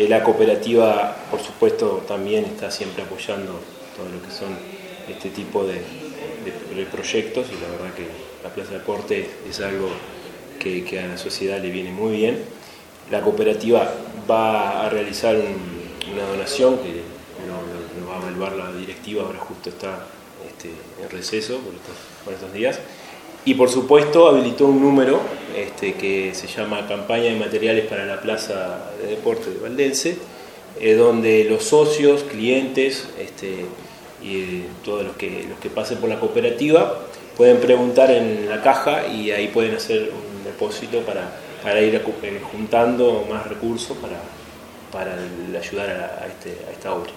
Eh, la cooperativa, por supuesto, también está siempre apoyando todo lo que son este tipo de, proyectos y la verdad que la Plaza de Deporte es algo que, a la sociedad le viene muy bien. La cooperativa va a realizar una donación que lo, va a evaluar la directiva, ahora justo está este, en receso por estos, días. Y por supuesto habilitó un número este, que se llama Campaña de Materiales para la Plaza de Deporte de Valdense, eh, donde los socios, clientes este, y eh, todos los que, los que pasen por la cooperativa pueden preguntar en la caja y ahí pueden hacer un depósito para, para ir eh, juntando más recursos para, para ayudar a, este, a esta obra.